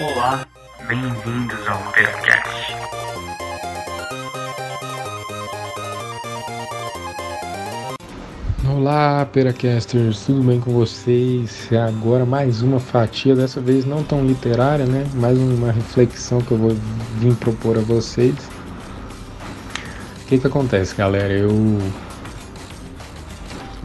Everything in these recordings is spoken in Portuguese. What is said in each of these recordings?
Olá, bem-vindos ao Percast. Olá, Peracasters, tudo bem com vocês? Agora mais uma fatia, dessa vez não tão literária, né? Mais uma reflexão que eu vou vir propor a vocês. O que que acontece, galera? Eu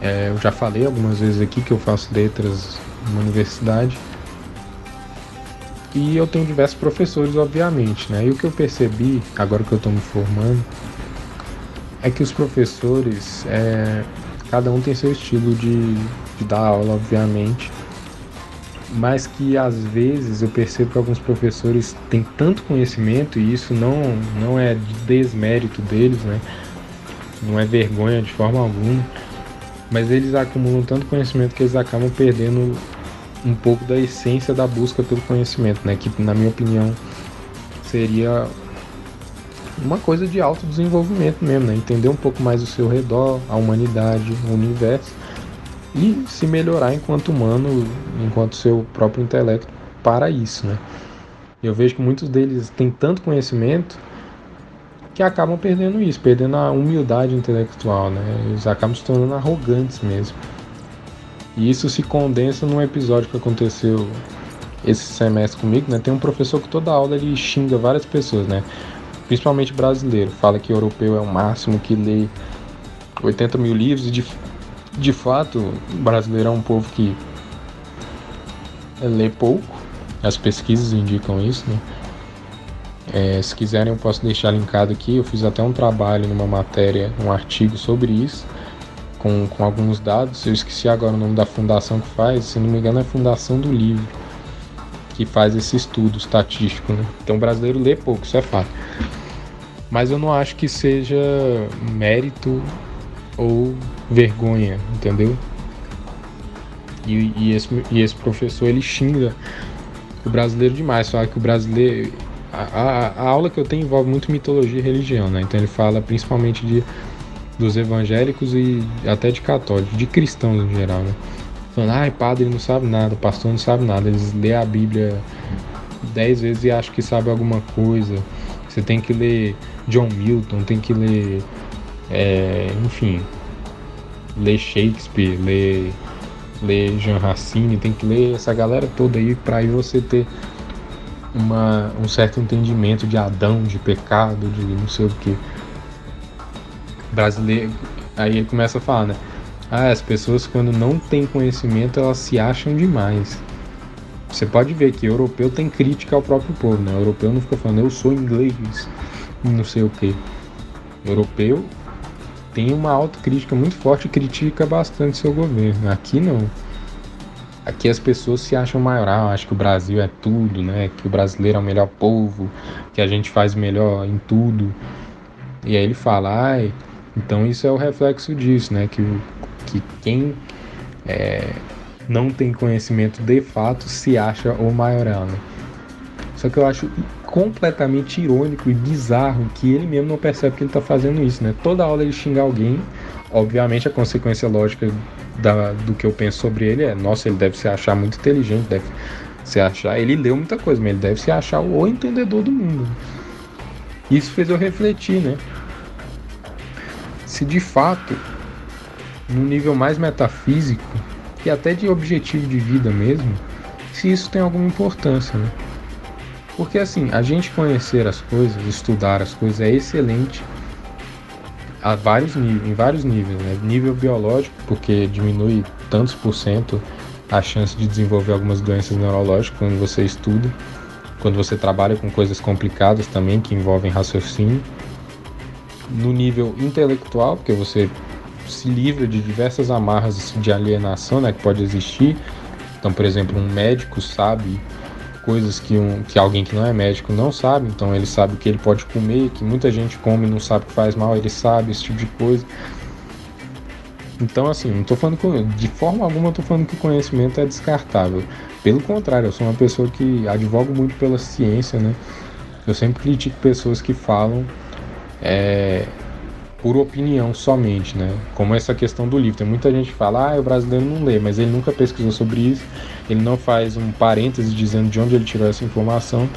é, eu já falei algumas vezes aqui que eu faço letras numa universidade e eu tenho diversos professores, obviamente, né? E o que eu percebi, agora que eu estou me formando, é que os professores, é, cada um tem seu estilo de, de dar aula, obviamente, mas que às vezes eu percebo que alguns professores têm tanto conhecimento e isso não, não é desmérito deles, né? Não é vergonha de forma alguma mas eles acumulam tanto conhecimento que eles acabam perdendo um pouco da essência da busca pelo conhecimento, né? Que na minha opinião seria uma coisa de autodesenvolvimento mesmo, né? Entender um pouco mais o seu redor, a humanidade, o universo e se melhorar enquanto humano, enquanto seu próprio intelecto para isso, né? Eu vejo que muitos deles têm tanto conhecimento que acabam perdendo isso, perdendo a humildade intelectual, né? Eles acabam se tornando arrogantes mesmo. E isso se condensa num episódio que aconteceu esse semestre comigo, né? Tem um professor que toda aula ele xinga várias pessoas, né? Principalmente brasileiro. Fala que europeu é o máximo, que lê 80 mil livros e de, de fato brasileiro é um povo que lê pouco. As pesquisas indicam isso, né? É, se quiserem, eu posso deixar linkado aqui. Eu fiz até um trabalho numa matéria, um artigo sobre isso, com, com alguns dados. Eu esqueci agora o nome da fundação que faz, se não me engano, é a Fundação do Livro, que faz esse estudo estatístico. Né? Então, o brasileiro lê pouco, isso é fato. Mas eu não acho que seja mérito ou vergonha, entendeu? E, e, esse, e esse professor ele xinga o brasileiro demais, fala que o brasileiro a, a, aula que eu tenho envolve muito mitologia e religião, né? Então ele fala principalmente de, dos evangélicos e até de católicos, de cristãos em geral, né? Falando, ai, padre não sabe nada, pastor não sabe nada. Eles lê a Bíblia dez vezes e acham que sabe alguma coisa. Você tem que ler John Milton, tem que ler, é, enfim, ler Shakespeare, ler, ler Jean Racine, tem que ler essa galera toda aí para aí você ter uma, um certo entendimento de Adão, de pecado, de não sei o que. Brasileiro. Aí ele começa a falar, né? Ah, as pessoas quando não têm conhecimento elas se acham demais. Você pode ver que europeu tem crítica ao próprio povo, né? O europeu não fica falando eu sou inglês, não sei o que. Europeu tem uma autocrítica muito forte e critica bastante seu governo. Aqui não. Aqui as pessoas se acham maioral, acham que o Brasil é tudo, né? Que o brasileiro é o melhor povo, que a gente faz melhor em tudo. E aí ele fala, ai, então isso é o reflexo disso, né? Que, que quem é, não tem conhecimento de fato se acha o maioral, né? Só que eu acho completamente irônico e bizarro que ele mesmo não percebe que ele está fazendo isso, né? Toda aula ele xinga alguém, obviamente a consequência lógica da, do que eu penso sobre ele é, nossa, ele deve se achar muito inteligente, deve se achar, ele leu muita coisa, mas ele deve se achar o entendedor do mundo. Isso fez eu refletir, né? Se de fato, no nível mais metafísico e até de objetivo de vida mesmo, se isso tem alguma importância, né? Porque assim, a gente conhecer as coisas, estudar as coisas é excelente a vários níveis, em vários níveis, né? Nível biológico, porque diminui tantos por cento a chance de desenvolver algumas doenças neurológicas quando você estuda, quando você trabalha com coisas complicadas também que envolvem raciocínio. No nível intelectual, porque você se livra de diversas amarras de alienação, né, que pode existir. Então, por exemplo, um médico sabe coisas que, um, que alguém que não é médico não sabe, então ele sabe o que ele pode comer, que muita gente come e não sabe que faz mal, ele sabe esse tipo de coisa. Então, assim, não tô falando de forma alguma tô falando que o conhecimento é descartável. Pelo contrário, eu sou uma pessoa que advogo muito pela ciência, né? Eu sempre critico pessoas que falam é, por opinião somente, né? Como essa questão do livro. Tem muita gente que fala, ah, o brasileiro não lê, mas ele nunca pesquisou sobre isso, ele não faz um parêntese dizendo de onde ele tirou essa informação.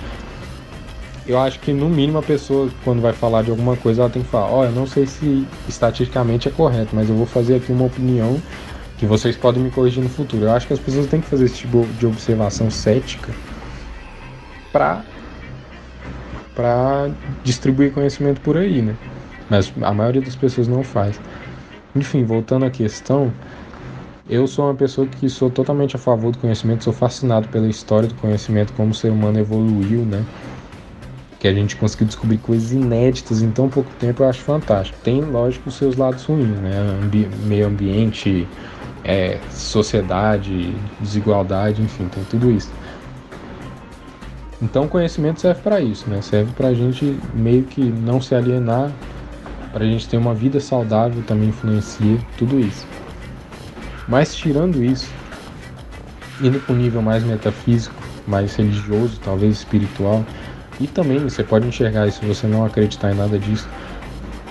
Eu acho que no mínimo a pessoa, quando vai falar de alguma coisa, ela tem que falar, ó, oh, eu não sei se estatisticamente é correto, mas eu vou fazer aqui uma opinião que vocês podem me corrigir no futuro. Eu acho que as pessoas têm que fazer esse tipo de observação cética para para distribuir conhecimento por aí, né? Mas a maioria das pessoas não faz. Enfim, voltando à questão, eu sou uma pessoa que sou totalmente a favor do conhecimento, sou fascinado pela história do conhecimento, como o ser humano evoluiu, né? Que a gente conseguiu descobrir coisas inéditas em tão pouco tempo, eu acho fantástico. Tem, lógico, os seus lados ruins, né? Ambi meio ambiente, é, sociedade, desigualdade, enfim, tem tudo isso. Então, o conhecimento serve para isso, né? Serve para a gente meio que não se alienar para a gente ter uma vida saudável também influencia tudo isso. Mas tirando isso, indo para um nível mais metafísico, mais religioso, talvez espiritual, e também você pode enxergar isso se você não acreditar em nada disso.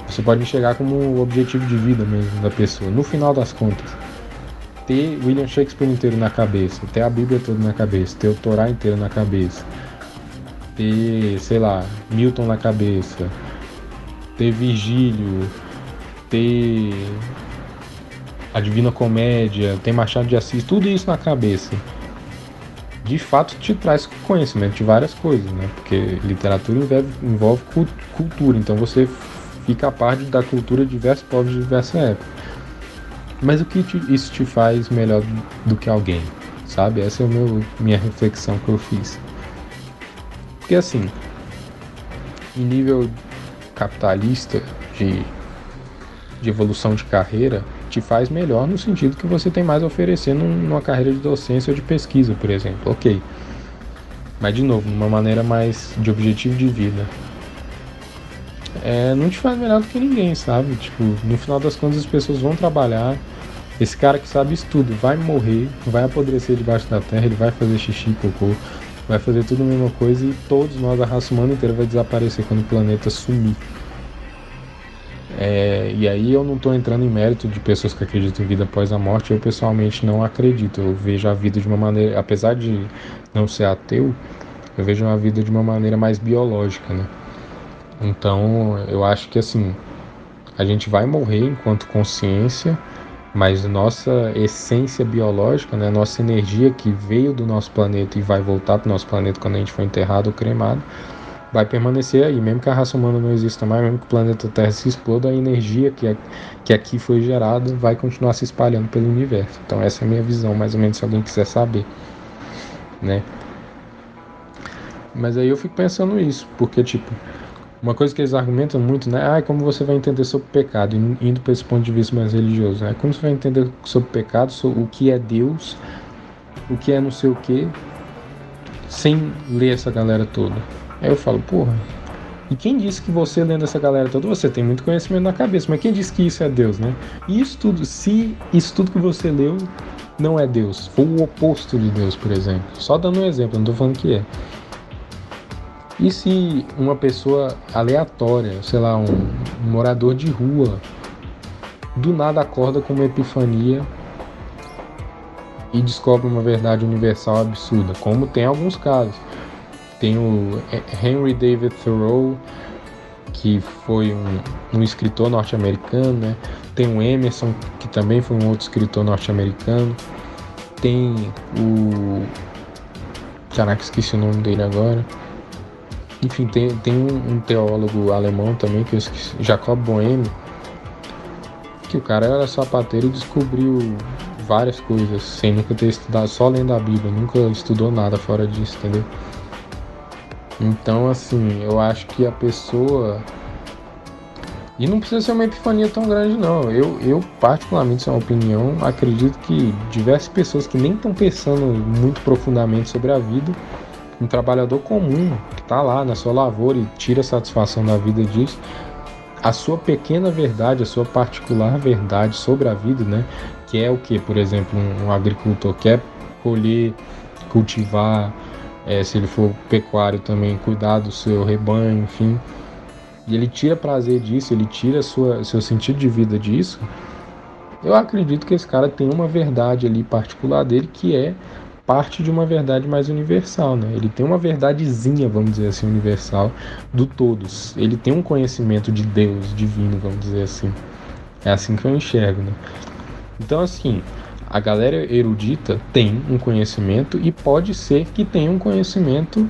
Você pode enxergar como o objetivo de vida mesmo da pessoa. No final das contas, ter William Shakespeare inteiro na cabeça, ter a Bíblia toda na cabeça, ter o Torá inteiro na cabeça, ter, sei lá, Milton na cabeça, ter Virgílio, ter a Divina Comédia, ter Machado de Assis, tudo isso na cabeça. De fato te traz conhecimento de várias coisas, né? Porque literatura envolve, envolve cultura, então você fica a par da cultura de diversos povos de diversa época. Mas o que te, isso te faz melhor do que alguém, sabe? Essa é a minha reflexão que eu fiz. Porque assim, em nível capitalista de, de evolução de carreira te faz melhor no sentido que você tem mais a oferecer numa carreira de docência ou de pesquisa, por exemplo. Ok. Mas, de novo, numa maneira mais de objetivo de vida. É, não te faz melhor do que ninguém, sabe? Tipo, no final das contas as pessoas vão trabalhar. Esse cara que sabe isso tudo vai morrer, vai apodrecer debaixo da terra, ele vai fazer xixi, cocô, vai fazer tudo a mesma coisa e todos nós, a raça humana inteira, vai desaparecer quando o planeta sumir. É, e aí eu não estou entrando em mérito de pessoas que acreditam em vida após a morte, eu pessoalmente não acredito. Eu vejo a vida de uma maneira, apesar de não ser ateu, eu vejo a vida de uma maneira mais biológica, né? Então eu acho que assim, a gente vai morrer enquanto consciência, mas nossa essência biológica, né, nossa energia que veio do nosso planeta e vai voltar para o nosso planeta quando a gente for enterrado ou cremado, vai permanecer aí, mesmo que a raça humana não exista mais, mesmo que o planeta Terra se exploda, a energia que, é, que aqui foi gerada vai continuar se espalhando pelo universo. Então essa é a minha visão, mais ou menos, se alguém quiser saber, né? Mas aí eu fico pensando isso, porque tipo, uma coisa que eles argumentam muito, né? Ah, como você vai entender sobre pecado, indo para esse ponto de vista mais religioso, né? Como você vai entender sobre pecado, sobre o que é Deus, o que é não sei o que, sem ler essa galera toda. Aí eu falo, porra, e quem disse que você lendo essa galera toda, você tem muito conhecimento na cabeça, mas quem disse que isso é Deus, né? E isso tudo, se isso tudo que você leu não é Deus, for o oposto de Deus, por exemplo. Só dando um exemplo, não tô falando que é. E se uma pessoa aleatória, sei lá, um, um morador de rua, do nada acorda com uma epifania e descobre uma verdade universal absurda, como tem alguns casos. Tem o Henry David Thoreau, que foi um, um escritor norte-americano, né? Tem o Emerson, que também foi um outro escritor norte-americano. Tem o. Caraca, esqueci o nome dele agora. Enfim, tem, tem um, teólogo alemão também, que eu esqueci, Jacob Boehme, que o cara era sapateiro e descobriu várias coisas sem nunca ter estudado, só lendo a Bíblia, nunca estudou nada fora disso, entendeu? Então, assim, eu acho que a pessoa. E não precisa ser uma epifania tão grande, não. Eu, eu particularmente, isso é uma opinião, acredito que diversas pessoas que nem estão pensando muito profundamente sobre a vida um trabalhador comum que está lá na sua lavoura e tira satisfação da vida disso, a sua pequena verdade, a sua particular verdade sobre a vida, né? Que é o que, por exemplo, um, agricultor quer colher, cultivar, é, se ele for pecuário também, cuidar do seu rebanho, enfim. e ele tira prazer disso, ele tira sua, seu sentido de vida disso, eu acredito que esse cara tem uma verdade ali particular dele que é parte de uma verdade mais universal, né? Ele tem uma verdadezinha, vamos dizer assim, universal do todos. Ele tem um conhecimento de Deus divino, vamos dizer assim. É assim que eu enxergo, né? Então, assim, a galera erudita tem um conhecimento e pode ser que tenha um conhecimento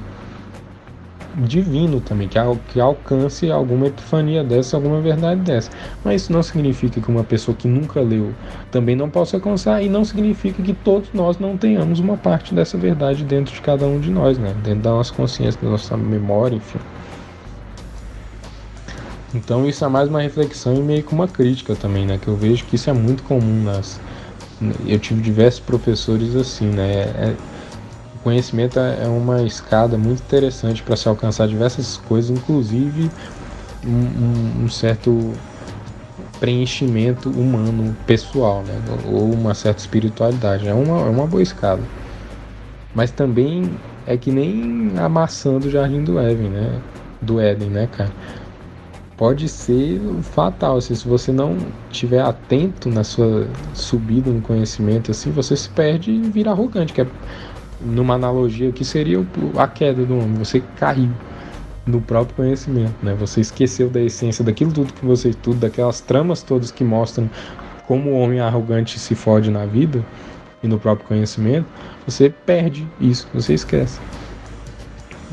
divino também, que, al que alcance alguma epifania dessa, alguma verdade dessa. Mas isso não significa que uma pessoa que nunca leu também não possa alcançar, e não significa que todos nós não tenhamos uma parte dessa verdade dentro de cada um de nós, né? dentro da nossa consciência, da nossa memória, enfim. Então isso é mais uma reflexão e meio que uma crítica também, né? Que eu vejo que isso é muito comum nas. Eu tive diversos professores assim, né? É, o conhecimento é uma escada muito interessante para se alcançar diversas coisas, inclusive um, um, um, certo preenchimento humano pessoal, né? ou uma certa espiritualidade. É uma, é uma boa escada. Mas também é que nem a maçã do Jardim do Éden, né? Do Éden, né, cara? Pode ser fatal. Assim, se você não estiver atento na sua subida no conhecimento, assim, você se perde e vira arrogante, que é numa analogia que seria a queda do homem, você caiu no próprio conhecimento, né? Você esqueceu da essência daquilo tudo que você estuda, daquelas tramas todas que mostram como o homem arrogante se fode na vida e no próprio conhecimento, você perde isso, você esquece.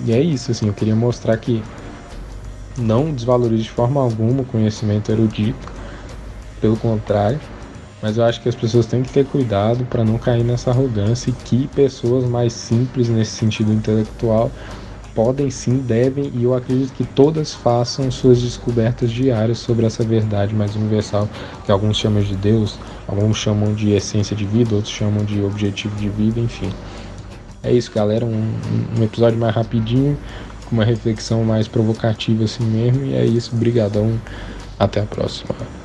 E é isso, assim, eu queria mostrar que não desvalorize de forma alguma o conhecimento erudito, pelo contrário, mas eu acho que as pessoas têm que ter cuidado para não cair nessa arrogância e que pessoas mais simples nesse sentido intelectual podem sim, devem e eu acredito que todas façam suas descobertas diárias sobre essa verdade mais universal que alguns chamam de Deus, alguns chamam de essência de vida, outros chamam de objetivo de vida, enfim. É isso, galera, um, um episódio mais rapidinho, com uma reflexão mais provocativa assim mesmo, e é isso, brigadão, até a próxima.